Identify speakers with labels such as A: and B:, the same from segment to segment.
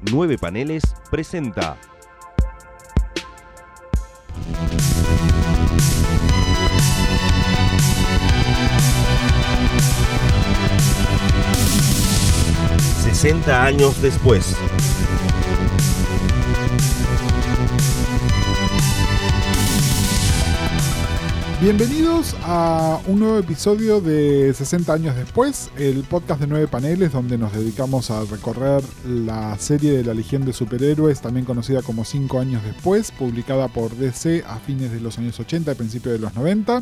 A: Nueve Paneles presenta. ...60 años después...
B: Bienvenidos a un nuevo episodio de 60 años después, el podcast de nueve paneles donde nos dedicamos a recorrer la serie de la Legión de Superhéroes, también conocida como 5 años después, publicada por DC a fines de los años 80 y principios de los 90.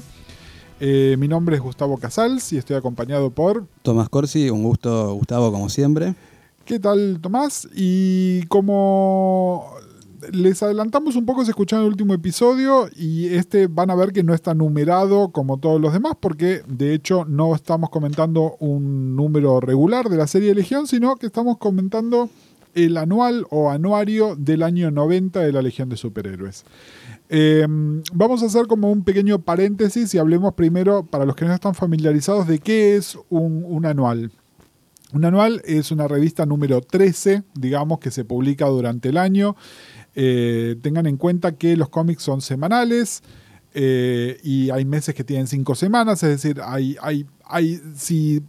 B: Eh, mi nombre es Gustavo Casals y estoy acompañado por...
C: Tomás Corsi, un gusto Gustavo como siempre.
B: ¿Qué tal Tomás? Y como les adelantamos un poco si escucharon el último episodio y este van a ver que no está numerado como todos los demás porque de hecho no estamos comentando un número regular de la serie de Legión, sino que estamos comentando el anual o anuario del año 90 de la Legión de Superhéroes. Em, vamos a hacer como un pequeño paréntesis y hablemos primero, para los que no están familiarizados, de qué es un anual. Un anual es una revista número 13, digamos, que se publica durante el año. Eh, tengan en cuenta que los cómics son semanales eh, y hay meses que tienen cinco semanas, es decir, hay, hay, hay, si,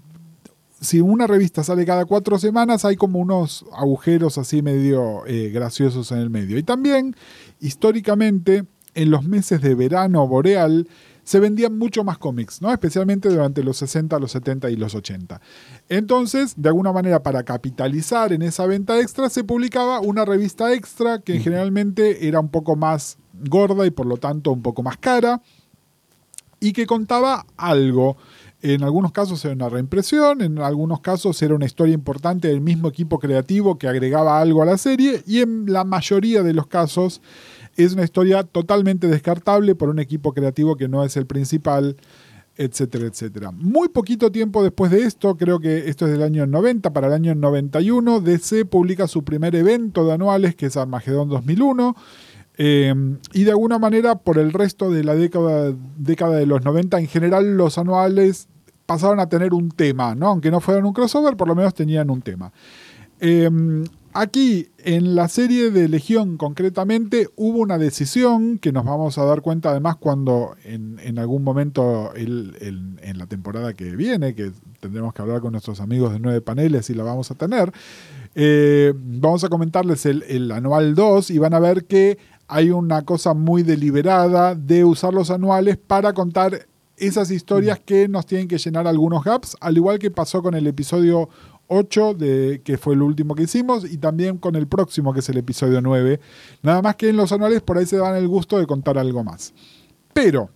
B: si una revista sale cada cuatro semanas, hay como unos agujeros así medio eh, graciosos en el medio. Y también, históricamente, en los meses de verano boreal, se vendían mucho más cómics, ¿no? especialmente durante los 60, los 70 y los 80. Entonces, de alguna manera, para capitalizar en esa venta extra, se publicaba una revista extra que generalmente era un poco más gorda y por lo tanto un poco más cara y que contaba algo. En algunos casos era una reimpresión, en algunos casos era una historia importante del mismo equipo creativo que agregaba algo a la serie y en la mayoría de los casos es una historia totalmente descartable por un equipo creativo que no es el principal, etcétera, etcétera. Muy poquito tiempo después de esto, creo que esto es del año 90, para el año 91, DC publica su primer evento de anuales, que es Armagedón 2001. Eh, y de alguna manera, por el resto de la década, década de los 90, en general los anuales pasaron a tener un tema, ¿no? Aunque no fueran un crossover, por lo menos tenían un tema. Eh, Aquí, en la serie de Legión concretamente, hubo una decisión que nos vamos a dar cuenta además cuando en, algún momento en la temporada que viene, que tendremos que hablar con nuestros amigos de nueve paneles y la vamos a tener, eh, vamos a comentarles el, el anual 2 y van a ver que hay una cosa muy deliberada de usar los anuales para contar esas historias que nos tienen que llenar algunos gaps, al igual que pasó con el episodio 8, de, que fue el último que hicimos, y también con el próximo, que es el episodio 9. Nada más que en los anuales por ahí se dan el gusto de contar algo más. Pero,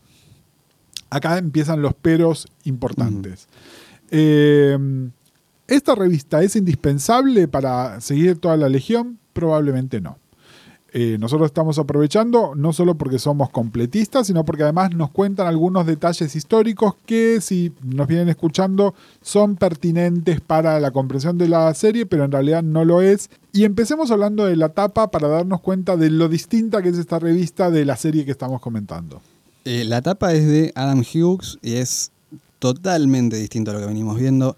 B: acá empiezan los peros importantes. Eh, ¿Esta revista es indispensable para seguir toda la legión? Probablemente no. Eh, nosotros estamos aprovechando no solo porque somos completistas, sino porque además nos cuentan algunos detalles históricos que si nos vienen escuchando son pertinentes para la comprensión de la serie, pero en realidad no lo es. Y empecemos hablando de la tapa para darnos cuenta de lo distinta que es esta revista de la serie que estamos comentando.
C: Eh, la tapa es de Adam Hughes y es totalmente distinto a lo que venimos viendo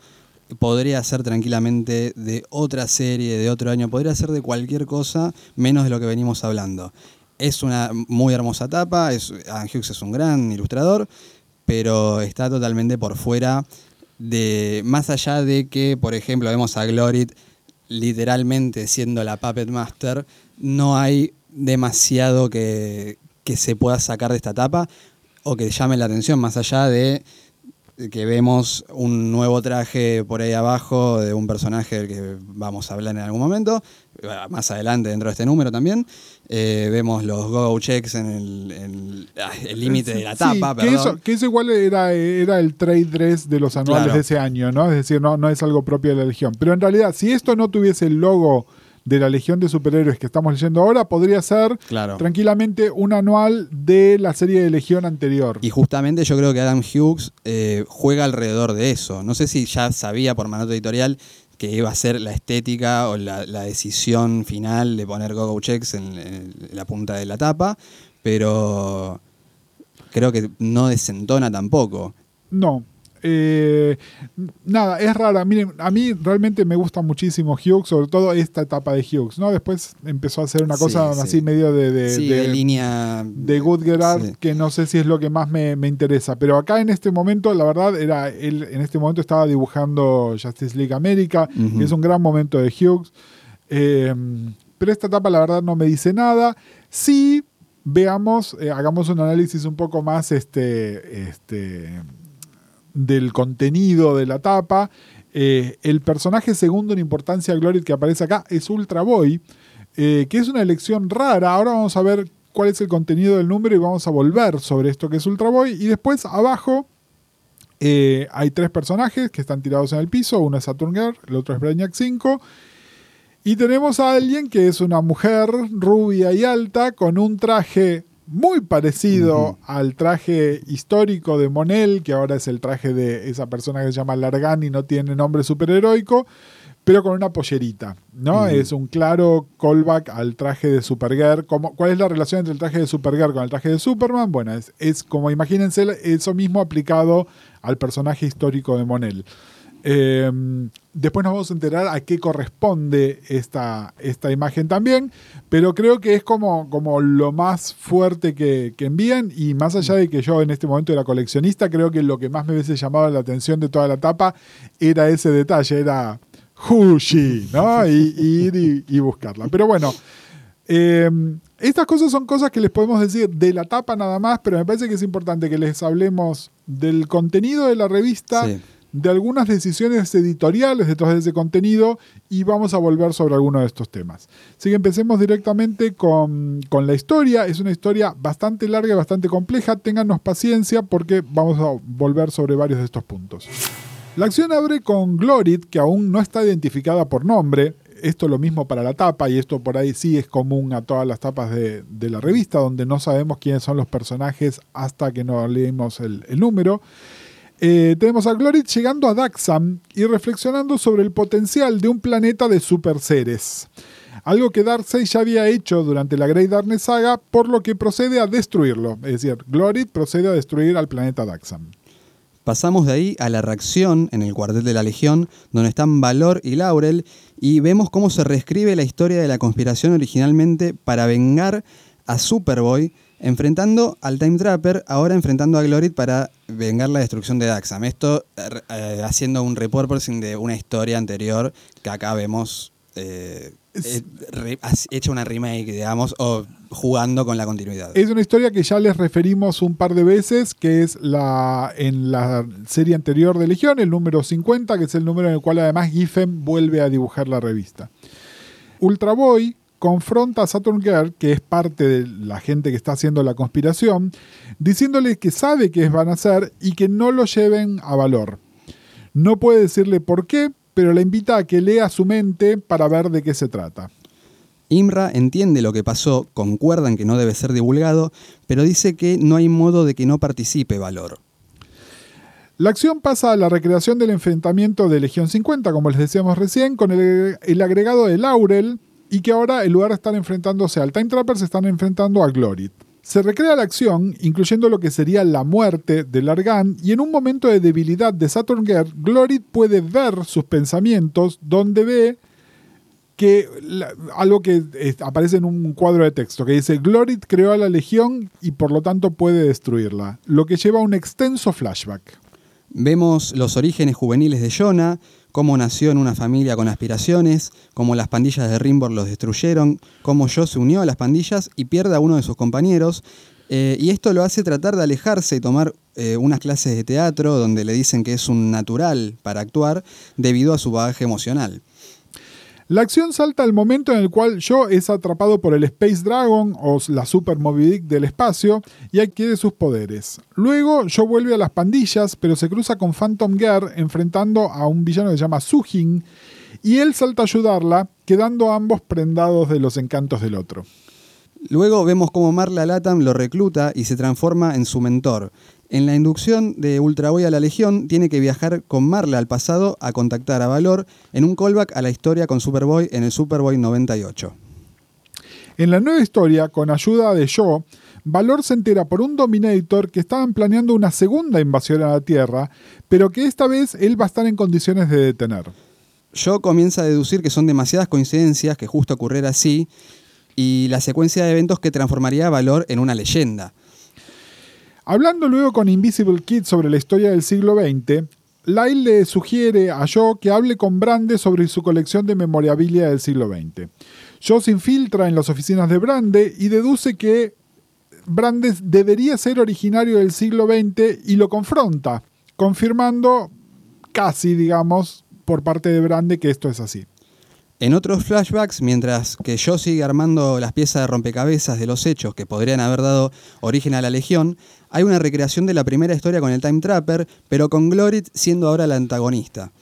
C: podría ser tranquilamente de otra serie, de otro año, podría ser de cualquier cosa menos de lo que venimos hablando. Es una muy hermosa tapa, es, es un gran ilustrador, pero está totalmente por fuera de, más allá de que, por ejemplo, vemos a Glorit literalmente siendo la Puppet Master, no hay demasiado que, que se pueda sacar de esta tapa o que llame la atención, más allá de que vemos un nuevo traje por ahí abajo de un personaje del que vamos a hablar en algún momento, más adelante dentro de este número también. Eh, vemos los go checks en el límite de la tapa.
B: que, eso, que, eso, igual era, era el trade dress de los anuales de ese año, ¿no? Es decir, no, no es algo propio de la Legión. Pero en realidad, si esto no tuviese el logo de la Legión de Superhéroes que estamos leyendo ahora podría ser tranquilamente un anual de la serie de Legión anterior.
C: Y justamente yo creo que Adam Hughes eh, juega alrededor de eso. No sé si ya sabía por manota editorial que iba a ser la estética o la, decisión final de poner Go-Go Checks en, la punta de la tapa, pero creo que no desentona tampoco.
B: No, Eh, nada, es rara. Miren, a mí realmente me gusta muchísimo Hughes, sobre todo esta etapa de Hughes, ¿no? Después empezó a hacer una cosa
C: Sí,
B: así
C: sí.
B: medio de, de,
C: sí,
B: de-
C: de línea.
B: de Good Gerard, que no sé si es lo que más me, me interesa. Pero acá en este momento, la verdad, era él en este momento estaba dibujando Justice League América, que es un gran momento de Hughes. Eh, pero esta etapa, la verdad, no me dice nada. Sí, veamos, eh, hagamos un análisis un poco más este, este, del contenido de la etapa. Eh, el personaje segundo en importancia Glory que aparece acá es Ultra Boy, eh, que es una elección rara. Ahora vamos a ver cuál es el contenido del número y vamos a volver sobre esto que es Ultra Boy. Y después abajo eh, hay tres personajes que están tirados en el piso. Uno es Saturn Girl, el otro es Brainiac 5. Y tenemos a alguien que es una mujer rubia y alta con un traje muy parecido al traje histórico de Monel, que ahora es el traje de esa persona que se llama Largan y no tiene nombre superheroico, pero con una pollerita, ¿no? Es un claro callback al traje de Supergirl. Como, ¿Cuál es la relación entre el traje de Supergirl con el traje de Superman? Bueno, es, es como imagínense eso mismo aplicado al personaje histórico de Monel. Eh, después nos vamos a enterar a qué corresponde esta, esta imagen también, pero creo que es como, como lo más fuerte que, que envían y más allá de que yo en este momento era coleccionista, creo que lo que más me hubiese llamado la atención de toda la etapa era ese detalle, era Hushi, ¿no? Y, ir y, buscarla. Pero bueno, eh, estas cosas son cosas que les podemos decir de la tapa nada más, pero me parece que es importante que les hablemos del contenido de la revista,
C: Sí.
B: De algunas decisiones editoriales detrás de ese contenido y vamos a volver sobre algunos de estos temas. Así que empecemos directamente con, con la historia. Es una historia bastante larga y bastante compleja. Téngannos paciencia porque vamos a volver sobre varios de estos puntos. La acción abre con Glorit, que aún no está identificada por nombre. Esto lo mismo para la tapa, y esto por ahí sí es común a todas las tapas de, de la revista, donde no sabemos quiénes son los personajes hasta que no leemos el número. Eh, tenemos a Glorit llegando a Daxam y reflexionando sobre el potencial de un planeta de super seres. Algo que Darkseid ya había hecho durante la Great Darkness Saga, por lo que procede a destruirlo. Es decir, Glorit procede a destruir al planeta Daxam.
C: Pasamos de ahí a la reacción en el cuartel de la Legión, donde están Valor y Laurel, y vemos cómo se reescribe la historia de la conspiración originalmente para vengar a Superboy, enfrentando al Time Trapper, ahora enfrentando a Glorit para vengar la destrucción de Daxam. Esto eh, eh, haciendo un repurposing de una historia anterior que acá vemos eh, eh, hecha una remake, digamos, o jugando con la continuidad.
B: Es una historia que ya les referimos un par de veces, que es la en la serie anterior de Legión, el número 50, que es el número en el cual además Giffen vuelve a dibujar la revista. Ultra Boy confronta a Saturn Girl, que es parte de la gente que está haciendo la conspiración, diciéndole que sabe qué van a hacer y que no lo lleven a valor. No puede decirle por qué, pero la invita a que lea su mente para ver de qué se trata.
C: Imra entiende lo que pasó, concuerda en que no debe ser divulgado, pero dice que no hay modo de que no participe Valor.
B: La acción pasa a la recreación del enfrentamiento de Legión 50, como les decíamos recién, con el, el agregado de Laurel y que ahora en lugar de estar enfrentándose al Time Trapper se están enfrentando a Glorit. Se recrea la acción, incluyendo lo que sería la muerte de Largan, y en un momento de debilidad de Saturn Girl, Glorit puede ver sus pensamientos, donde ve que algo que aparece en un cuadro de texto que dice Glorit creó a la Legión y por lo tanto puede destruirla, lo que lleva a un extenso flashback.
C: Vemos los orígenes juveniles de Jonah, cómo nació en una familia con aspiraciones, cómo las pandillas de Rimbor los destruyeron, cómo Joe se unió a las pandillas y pierde a uno de sus compañeros. eh, y esto lo hace tratar de alejarse y tomar eh, unas clases de teatro donde le dicen que es un natural para actuar debido a su bagaje emocional.
B: La acción salta al momento en el cual Joe es atrapado por el Space Dragon o la Super Moby Dick del espacio y adquiere sus poderes. Luego Joe vuelve a las pandillas, pero se cruza con Phantom Girl enfrentando a un villano que se llama Sujin y él salta a ayudarla, quedando ambos prendados de los encantos del otro.
C: Luego vemos cómo Marla Latam lo recluta y se transforma en su mentor. En la inducción de Ultraboy a la Legión, tiene que viajar con Marla al pasado a contactar a Valor en un callback a la historia con Superboy en el Superboy 98.
B: En la nueva historia, con ayuda de Joe, Valor se entera por un Dominator que estaban planeando una segunda invasión a la Tierra, pero que esta vez él va a estar en condiciones de detener.
C: Joe comienza a deducir que son demasiadas coincidencias que justo ocurriera así y la secuencia de eventos que transformaría a Valor en una leyenda.
B: Hablando luego con Invisible Kid sobre la historia del siglo XX, Lyle le sugiere a Joe que hable con Brande sobre su colección de memorabilia del siglo XX. Joe se infiltra en las oficinas de Brande y deduce que Brande debería ser originario del siglo XX y lo confronta, confirmando casi, digamos, por parte de Brande que esto es así.
C: En otros flashbacks, mientras que Joe sigue armando las piezas de rompecabezas de los hechos que podrían haber dado origen a la Legión, hay una recreación de la primera historia con el Time Trapper, pero con Glorit siendo ahora la antagonista.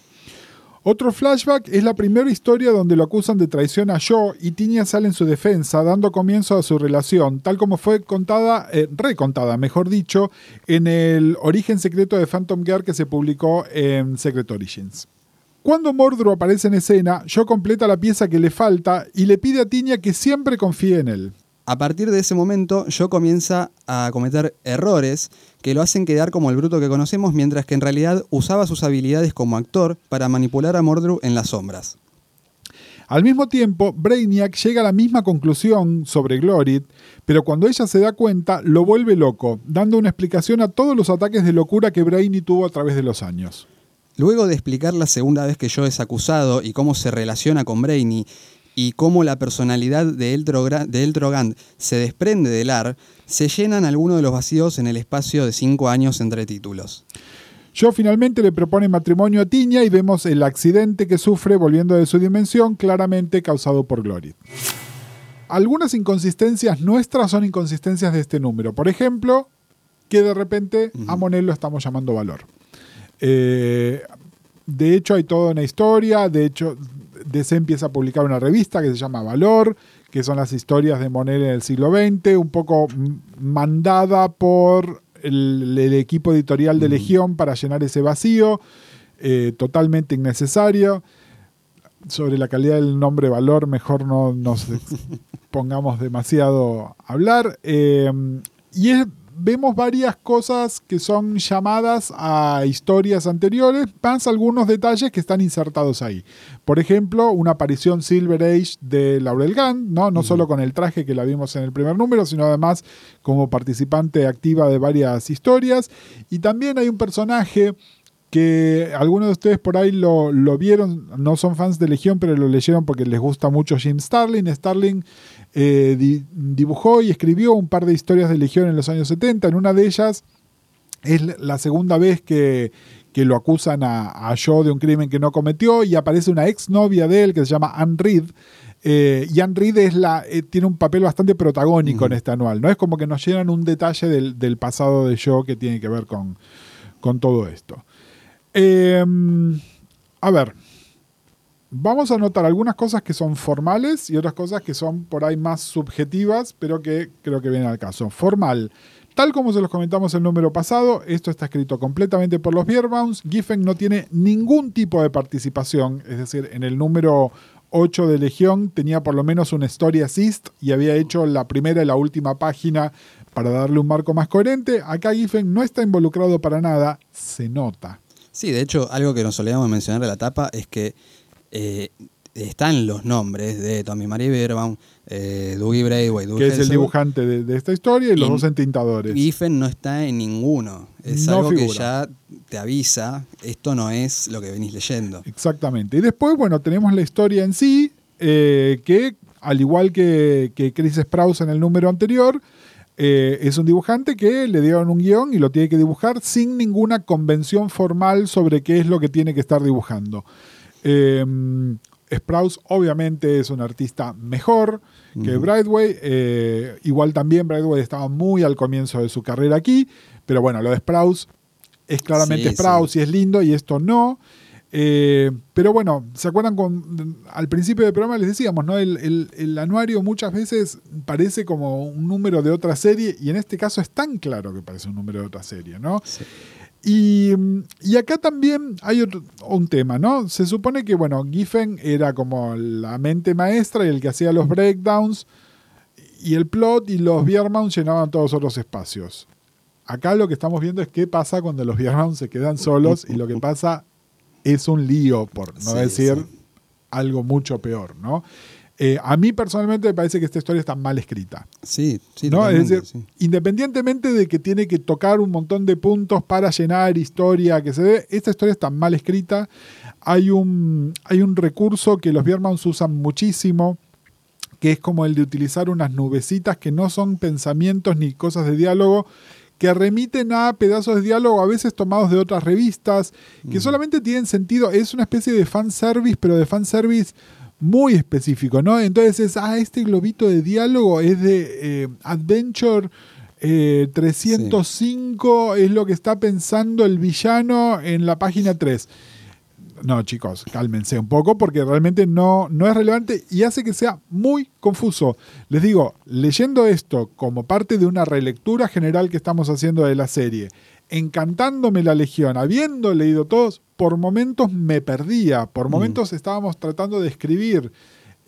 B: Otro flashback es la primera historia donde lo acusan de traición a Joe y Tinia sale en su defensa, dando comienzo a su relación, tal como fue contada, eh, recontada, mejor dicho, en el origen secreto de Phantom Girl que se publicó en Secret Origins. Cuando Mordru aparece en escena, Joe completa la pieza que le falta y le pide a Tinia que siempre confíe en él.
C: A partir de ese momento, Joe comienza a cometer errores que lo hacen quedar como el bruto que conocemos, mientras que en realidad usaba sus habilidades como actor para manipular a Mordru en las sombras.
B: Al mismo tiempo, Brainiac llega a la misma conclusión sobre Glorit, pero cuando ella se da cuenta, lo vuelve loco, dando una explicación a todos los ataques de locura que Brainy tuvo a través de los años.
C: Luego de explicar la segunda vez que Joe es acusado y cómo se relaciona con Brainy y cómo la personalidad de Eltrogand se desprende del AR, se llenan algunos de los vacíos en el espacio de cinco años entre títulos.
B: Joe finalmente le propone matrimonio a Tiña y vemos el accidente que sufre volviendo de su dimensión, claramente causado por Glory. Algunas inconsistencias nuestras son inconsistencias de este número. Por ejemplo, que de repente a Monel lo estamos llamando valor. Eh, de hecho, hay toda una historia. De hecho, DC empieza a publicar una revista que se llama Valor, que son las historias de Monel en el siglo XX, un poco mandada por el, equipo editorial de Legión para llenar ese vacío, eh, totalmente innecesario. Sobre la calidad del nombre Valor, mejor no nos pongamos demasiado a hablar. Eh, y es vemos varias cosas que son llamadas a historias anteriores, más algunos detalles que están insertados ahí. Por ejemplo, una aparición Silver Age de Laurel Gunn, ¿no? no solo con el traje que la vimos en el primer número, sino además como participante activa de varias historias. Y también hay un personaje que algunos de ustedes por ahí lo, vieron, no son fans de Legión, pero lo leyeron porque les gusta mucho Jim Starlin. Starling eh, dibujó y escribió un par de historias de Legión en los años 70. En una de ellas es la segunda vez que, lo acusan a, a, Joe de un crimen que no cometió y aparece una exnovia de él que se llama Anne Reed. Eh, y Anne Reed es la, eh, tiene un papel bastante protagónico en este anual. ¿no? Es como que nos llenan un detalle del, pasado de Joe que tiene que ver con, con todo esto. Em, a ver, vamos a notar algunas cosas que son formales y otras cosas que son por ahí más subjetivas, pero que creo que vienen al caso. Formal. Tal como se los comentamos el número pasado, esto está escrito completamente por los Bierbaums. Giffen no tiene ningún tipo de participación, es decir, en el número 8 de Legión tenía por lo menos una story assist y había hecho la primera y la última página para darle un marco más coherente. Acá Giffen no está involucrado para nada, se nota.
C: Sí, de hecho, algo que nos solíamos mencionar en la tapa es que eh, están los nombres de Tommy Marie Berbaum, eh, Dougie Braithwaite,
B: que es el dibujante de, esta historia y los dos entintadores.
C: Giffen no está en ninguno. Es algo que ya te avisa, esto no es lo que venís leyendo.
B: Exactamente. Y después, bueno, tenemos la historia en sí, eh, que al igual que, que Chris Sprouse en el número anterior, eh, es un dibujante que le dieron un guion y lo tiene que dibujar sin ninguna convención formal sobre qué es lo que tiene que estar dibujando. Eh, Sprouse obviamente es un artista mejor que Brightway. Eh, igual también Brightway estaba muy al comienzo de su carrera aquí. Pero bueno, lo de Sprouse es claramente Sprouse y es lindo y esto no. Eh, pero bueno, ¿se acuerdan? Con, al principio del programa les decíamos, ¿no? El, anuario muchas veces parece como un número de otra serie y en este caso es tan claro que parece un número de otra serie, ¿no? Y, acá también hay otro, un tema, ¿no? Se supone que, bueno, Giffen era como la mente maestra y el que hacía los breakdowns. y el plot y los Biermount llenaban todos otros espacios. Acá lo que estamos viendo es qué pasa cuando los Biermount se quedan solos y lo que pasa es un lío, por no
C: Sí,
B: decir
C: sí.
B: algo mucho peor, ¿no? Eh, a mí personalmente me parece que esta historia está mal escrita.
C: Sí, sí,
B: ¿no? Es decir,
C: sí.
B: independientemente de que tiene que tocar un montón de puntos para llenar historia que se ve, esta historia está mal escrita. Hay un, hay un recurso que los Biermans usan muchísimo, que es como el de utilizar unas nubecitas que no son pensamientos ni cosas de diálogo, que remiten a pedazos de diálogo a veces tomados de otras revistas, que
C: Mm.
B: solamente tienen sentido, es una especie de fanservice, pero de fanservice muy específico, ¿no? Entonces es, ah, este globito de diálogo es de eh, Adventure eh, 305, es lo que está pensando el villano en la página 3. No, chicos, cálmense un poco porque realmente no, no es relevante y hace que sea muy confuso. Les digo, leyendo esto como parte de una relectura general que estamos haciendo de la serie, encantándome la Legión, habiendo leído todos, por momentos me perdía, por momentos estábamos tratando de escribir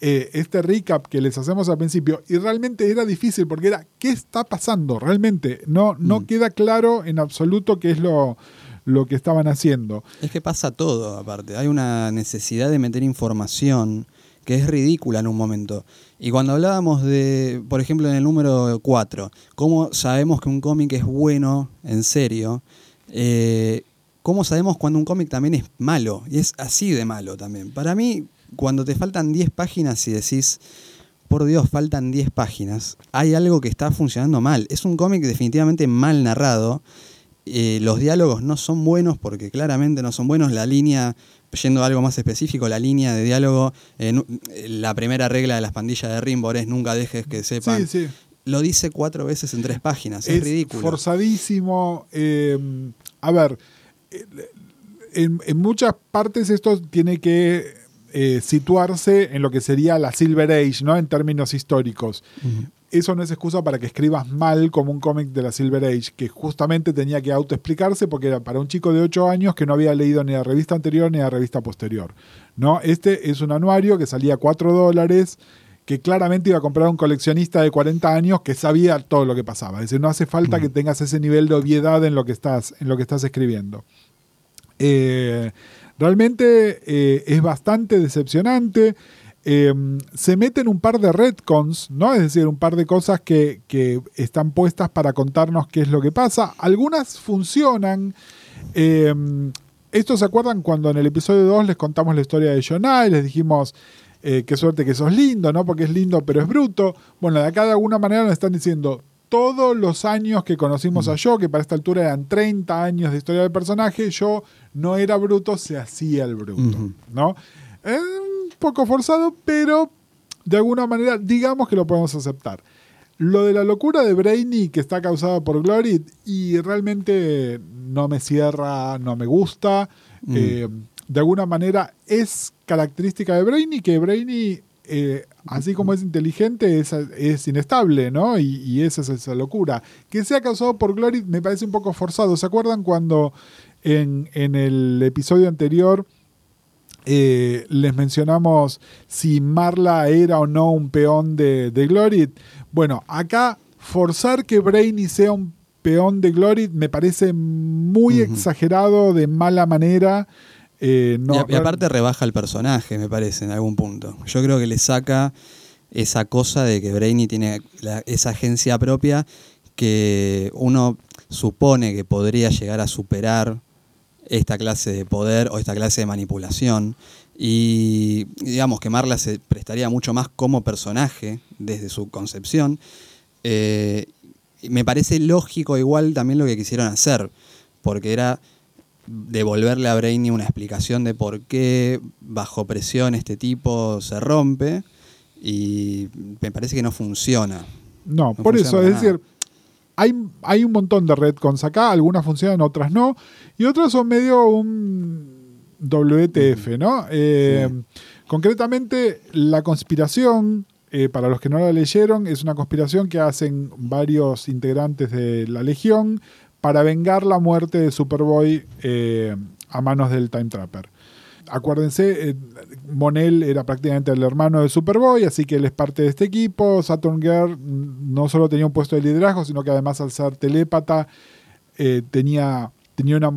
B: eh, este recap que les hacemos al principio y realmente era difícil porque era, ¿qué está pasando? Realmente no, no
C: Mm.
B: queda claro en absoluto qué es lo, lo que estaban haciendo.
C: Es que pasa todo, aparte. Hay una necesidad de meter información que es ridícula en un momento. Y cuando hablábamos de, por ejemplo, en el número 4, cómo sabemos que un cómic es bueno, en serio, eh, cómo sabemos cuando un cómic también es malo, y es así de malo también. Para mí, cuando te faltan 10 páginas y decís, por Dios, faltan 10 páginas, hay algo que está funcionando mal. Es un cómic definitivamente mal narrado. Eh, los diálogos no son buenos porque claramente no son buenos. La línea, yendo a algo más específico, la línea de diálogo, eh, eh, la primera regla de las pandillas de Rimbor es nunca dejes que sepan.
B: Sí, sí.
C: Lo dice cuatro veces en tres páginas, es,
B: es
C: ridículo.
B: forzadísimo. eh, a ver, en, en muchas partes esto tiene que situarse en lo que sería la Silver Age, ¿no? En términos históricos. Eso no es excusa para que escribas mal como un cómic de la Silver Age, que justamente tenía que autoexplicarse porque era para un chico de 8 años que no había leído ni la revista anterior ni la revista posterior. ¿no? Este es un anuario que salía 4 dólares, que claramente iba a comprar un coleccionista de 40 años que sabía todo lo que pasaba. Es decir, no hace falta que tengas ese nivel de obviedad en lo que estás, en lo que estás escribiendo. Eh, realmente eh, es bastante decepcionante. Eh, se meten un par de retcons, ¿no? Es decir, un par de cosas que, que están puestas para contarnos qué es lo que pasa. Algunas funcionan. Eh, ¿Esto se acuerdan cuando en el episodio 2 les contamos la historia de Jonah y les dijimos eh, qué suerte que sos lindo, ¿no? Porque es lindo pero es bruto. Bueno, de acá de alguna manera nos están diciendo todos los años que conocimos a yo, que para esta altura eran 30 años de historia del personaje, yo no era bruto, se hacía el bruto. ¿no? Eh, un poco forzado, pero de alguna manera digamos que lo podemos aceptar. Lo de la locura de Brainy que está causada por Glory y realmente no me cierra, no me gusta.
C: Mm.
B: Eh, de alguna manera es característica de Brainy que Brainy, eh, así como es inteligente, es, es inestable, ¿no? Y, y esa es esa locura. Que sea causado por Glory me parece un poco forzado. ¿Se acuerdan cuando en, en el episodio anterior eh, les mencionamos si Marla era o no un peón de, de Glory. Bueno, acá forzar que Brainy sea un peón de Glory me parece muy exagerado, de mala manera. Eh, no,
C: y, aparte rebaja el personaje, me parece, en algún punto. Yo creo que le saca esa cosa de que Brainy tiene la- esa agencia propia que uno supone que podría llegar a superar esta clase de poder o esta clase de manipulación. Y digamos que Marla se prestaría mucho más como personaje desde su concepción. Eh, me parece lógico igual también lo que quisieron hacer, porque era devolverle a Brainy una explicación de por qué bajo presión este tipo se rompe y me parece que no funciona.
B: No,
C: No
B: por eso, es
C: nada.
B: decir, hay, hay un montón de retcons acá, algunas funcionan, otras no, y otras son medio un WTF, ¿no? Eh, Concretamente, la conspiración, eh, para los que no la leyeron, es una conspiración que hacen varios integrantes de la Legión para vengar la muerte de Superboy eh, a manos del Time Trapper. Acuérdense, eh, Monel era prácticamente el hermano de Superboy, así que él es parte de este equipo. Saturn Girl no solo tenía un puesto de liderazgo, sino que además al ser telépata eh, tenía, tenía una,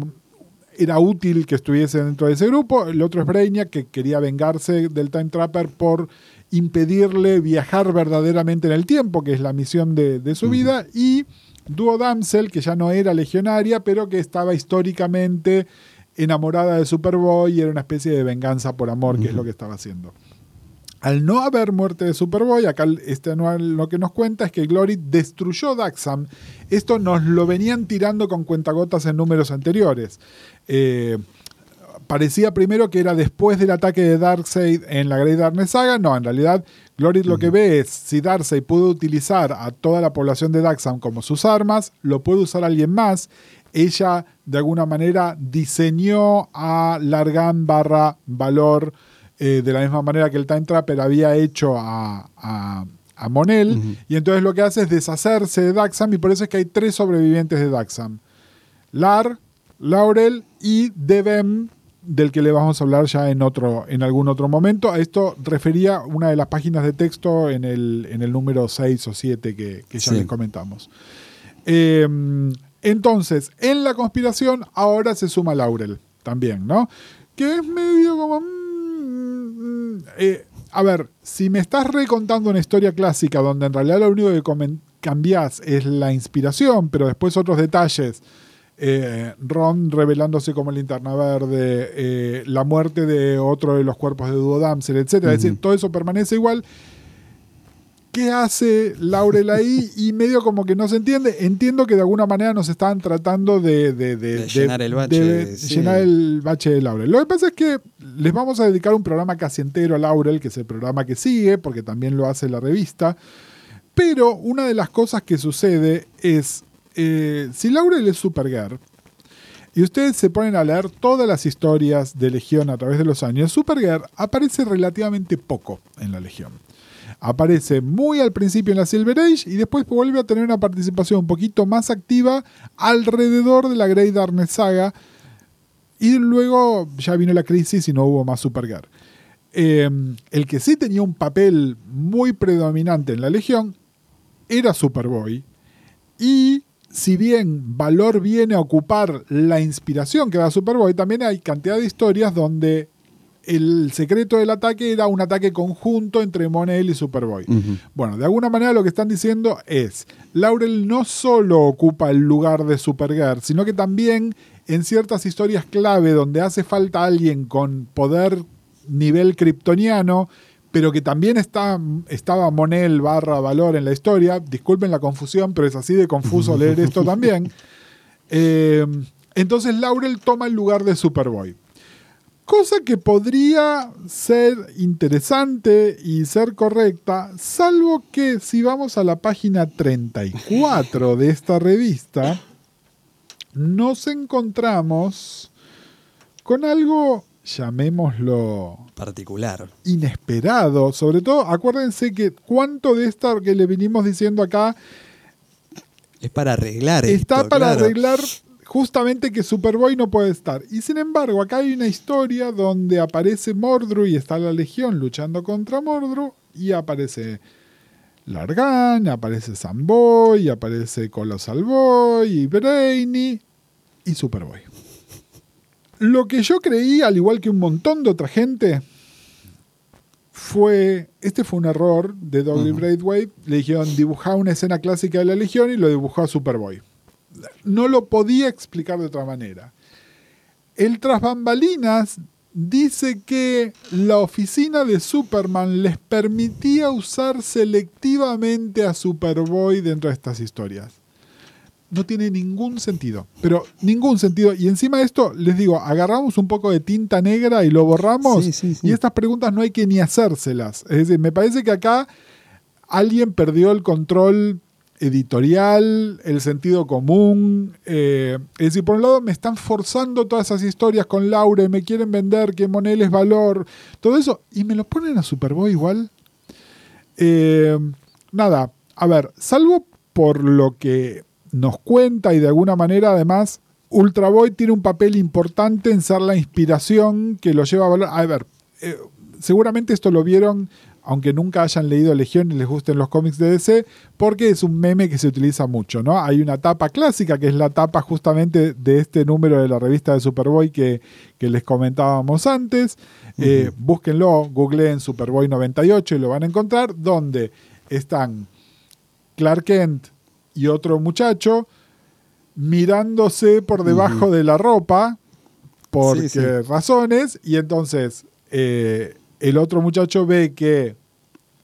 B: era útil que estuviese dentro de ese grupo. El otro es Brainiac, que quería vengarse del Time Trapper por impedirle viajar verdaderamente en el tiempo, que es la misión de, de su vida. Y Duo Damsel, que ya no era legionaria, pero que estaba históricamente enamorada de Superboy y era una especie de venganza por amor, que es lo que estaba haciendo. Al no haber muerte de Superboy, acá este anual lo que nos cuenta es que Glory destruyó Daxam. Esto nos lo venían tirando con cuentagotas en números anteriores. Eh, parecía primero que era después del ataque de Darkseid en la Great Darkness Saga. No, en realidad, Glory lo que ve es si Darkseid pudo utilizar a toda la población de Daxam como sus armas, lo puede usar alguien más. Ella, de alguna manera, diseñó a Largan barra Valor eh, de la misma manera que el Time Trapper había hecho a, a, Monel. Y entonces lo que hace es deshacerse de Daxam y por eso es que hay tres sobrevivientes de Daxam. Lar, Laurel y Devem, del que le vamos a hablar ya en, otro, en algún otro momento. A esto refería una de las páginas de texto en el, en el número 6 o 7 que, ya les comentamos. Em, entonces, en la conspiración ahora se suma Laurel también, ¿no? Que es medio como... Mm, mm, eh, a ver, si me estás recontando una historia clásica donde en realidad lo único que cambias es la inspiración, pero después otros detalles eh, Ron revelándose como linterna verde, eh, la muerte de otro de los cuerpos de Duo Damsel, etc. Es decir, todo eso permanece igual. ¿Qué hace Laurel ahí? Y medio como que no se entiende. Entiendo que de alguna manera nos estaban tratando de,
C: llenar, el bache,
B: llenar el bache de Laurel. Lo que pasa es que les vamos a dedicar un programa casi entero a Laurel, que es el programa que sigue, porque también lo hace la revista. Pero una de las cosas que sucede es eh, si Laurel es Supergirl, y ustedes se ponen a leer todas las historias de Legión a través de los años, Supergirl aparece relativamente poco en la Legión. Aparece muy al principio en la Silver Age y después vuelve a tener una participación un poquito más activa alrededor de la Grey Darkness Saga. Y luego ya vino la crisis y no hubo más Supergirl. Eh, el que sí tenía un papel muy predominante en la Legión era Superboy. Y si bien Valor viene a ocupar la inspiración que da Superboy, también hay cantidad de historias donde el secreto del ataque era un ataque conjunto entre Monel y Superboy. Bueno, de alguna manera lo que están diciendo es, Laurel no solo ocupa el lugar de Supergirl, sino que también en ciertas historias clave donde hace falta alguien con poder nivel kryptoniano, pero que también está, estaba Monel barra Valor en la historia. Disculpen la confusión, pero es así de confuso leer esto también. Eh, entonces Laurel toma el lugar de Superboy. Cosa que podría ser interesante y ser correcta, salvo que si vamos a la página 34 de esta revista, nos encontramos con algo llamémoslo
C: particular,
B: inesperado. Sobre todo, acuérdense que cuánto de esto que le venimos diciendo acá
C: es para arreglar.
B: Está para arreglar justamente que Superboy no puede estar. Y sin embargo, acá hay una historia donde aparece Mordru y está la Legión luchando contra Mordru y aparece Largan, aparece Samboy, aparece Colossal Boy y Brainy y Superboy. Lo que yo creí, al igual que un montón de otra gente, fue. Este fue un error de Doggy Braithwaite. Le dijeron dibujar una escena clásica de la Legión y lo dibujó a Superboy. No lo podía explicar de otra manera. El tras bambalinas dice que la oficina de Superman les permitía usar selectivamente a Superboy dentro de estas historias no tiene ningún sentido. Pero ningún sentido. Y encima de esto, les digo, agarramos un poco de tinta negra y lo borramos. Y estas preguntas no hay que ni hacérselas. Es decir, me parece que acá alguien perdió el control editorial, el sentido común. Eh, es decir, por un lado me están forzando todas esas historias con Laure, me quieren vender que Monel es valor, todo eso, y me lo ponen a Superboy igual. Eh, nada, a ver, salvo por lo que nos cuenta y de alguna manera además Ultra Boy tiene un papel importante en ser la inspiración que lo lleva a valor. A ver, eh, seguramente esto lo vieron, aunque nunca hayan leído Legión y les gusten los cómics de DC, porque es un meme que se utiliza mucho, ¿no? Hay una tapa clásica, que es la tapa justamente de este número de la revista de Superboy que, que les comentábamos antes. Eh, búsquenlo, googleen Superboy 98 y lo van a encontrar, donde están Clark Kent y otro muchacho mirándose por debajo de la ropa por
C: Sí, sí.
B: razones y entonces eh, el otro muchacho ve que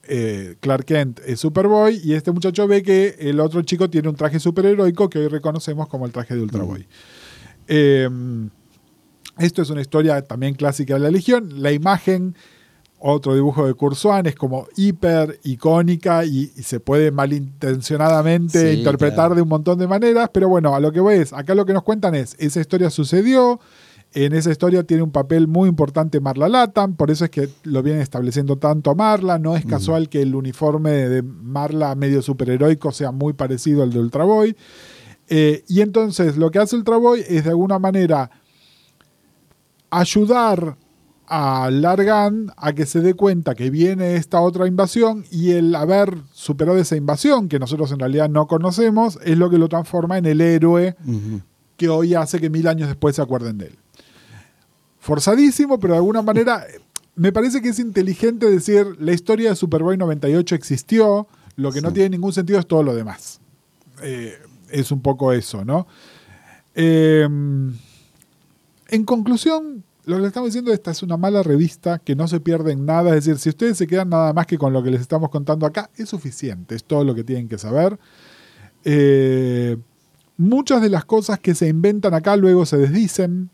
B: eh, Clark Kent es Superboy y este muchacho ve que el otro chico tiene un traje superheroico que hoy reconocemos como el traje de Ultraboy. Eh, esto es una historia también clásica de la Legión. La imagen, otro dibujo de Kurzwan, es como hiper icónica y, y se puede malintencionadamente
C: Sí,
B: interpretar
C: claro.
B: de un montón de maneras, pero bueno, a lo que voy es, acá lo que nos cuentan es, esa historia sucedió, en esa historia tiene un papel muy importante Marla Latam, por eso es que lo vienen estableciendo tanto a Marla, no es casual que el uniforme de Marla medio superheroico sea muy parecido al de Ultraboy. Eh, y entonces lo que hace Ultraboy es de alguna manera ayudar a Largan a que se dé cuenta que viene esta otra invasión y el haber superado esa invasión, que nosotros en realidad no conocemos, es lo que lo transforma en el héroe que hoy hace que mil años después se acuerden de él. Forzadísimo, pero de alguna manera me parece que es inteligente decir la historia de Superboy 98 existió, lo que no tiene ningún sentido es todo lo demás. Eh, es un poco eso, ¿no? Eh, en conclusión, lo que le estamos diciendo, esta es una mala revista que no se pierde en nada. Es decir, si ustedes se quedan nada más que con lo que les estamos contando acá, es suficiente, es todo lo que tienen que saber. Eh, muchas de las cosas que se inventan acá luego se desdicen.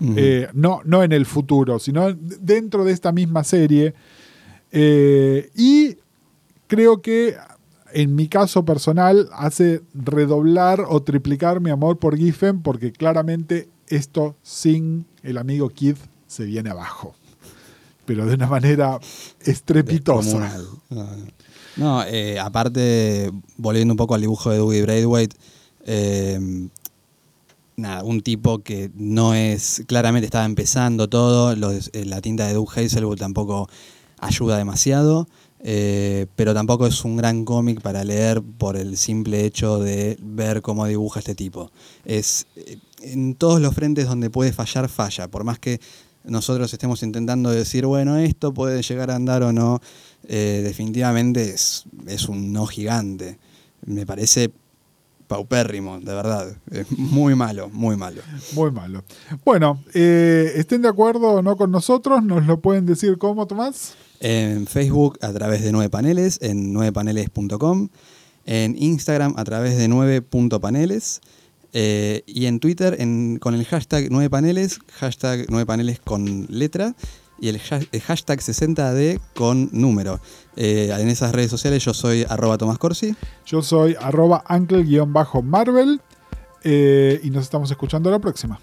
B: Eh, no, no en el futuro, sino dentro de esta misma serie. Eh, y creo que en mi caso personal hace redoblar o triplicar mi amor por Giffen porque claramente esto sin el amigo Kid se viene abajo. Pero de una manera estrepitosa.
C: No, no. No, eh, aparte, volviendo un poco al dibujo de Dougie Braithwaite, eh, nada, un tipo que no es, claramente estaba empezando todo, eh, la tinta de Doug Hazelwood tampoco ayuda demasiado, eh, pero tampoco es un gran cómic para leer por el simple hecho de ver cómo dibuja este tipo. Es eh, en todos los frentes donde puede fallar, falla, por más que nosotros estemos intentando decir, bueno, esto puede llegar a andar o no, definitivamente es un no gigante. Me parece paupérrimo, de verdad. Es muy malo, muy malo.
B: Muy malo. Bueno, eh, estén de acuerdo o no con nosotros, nos lo pueden decir cómo, Tomás.
C: En Facebook a través de 9 paneles, en 9paneles.com, en Instagram a través de 9.paneles eh, y en Twitter en- con el hashtag 9 paneles, hashtag 9 paneles con letra y el, ha- el hashtag 60D con número. Eh, en esas redes sociales yo soy arroba Tomás Corsi.
B: Yo soy arroba uncle-marvel eh, y nos estamos escuchando la próxima.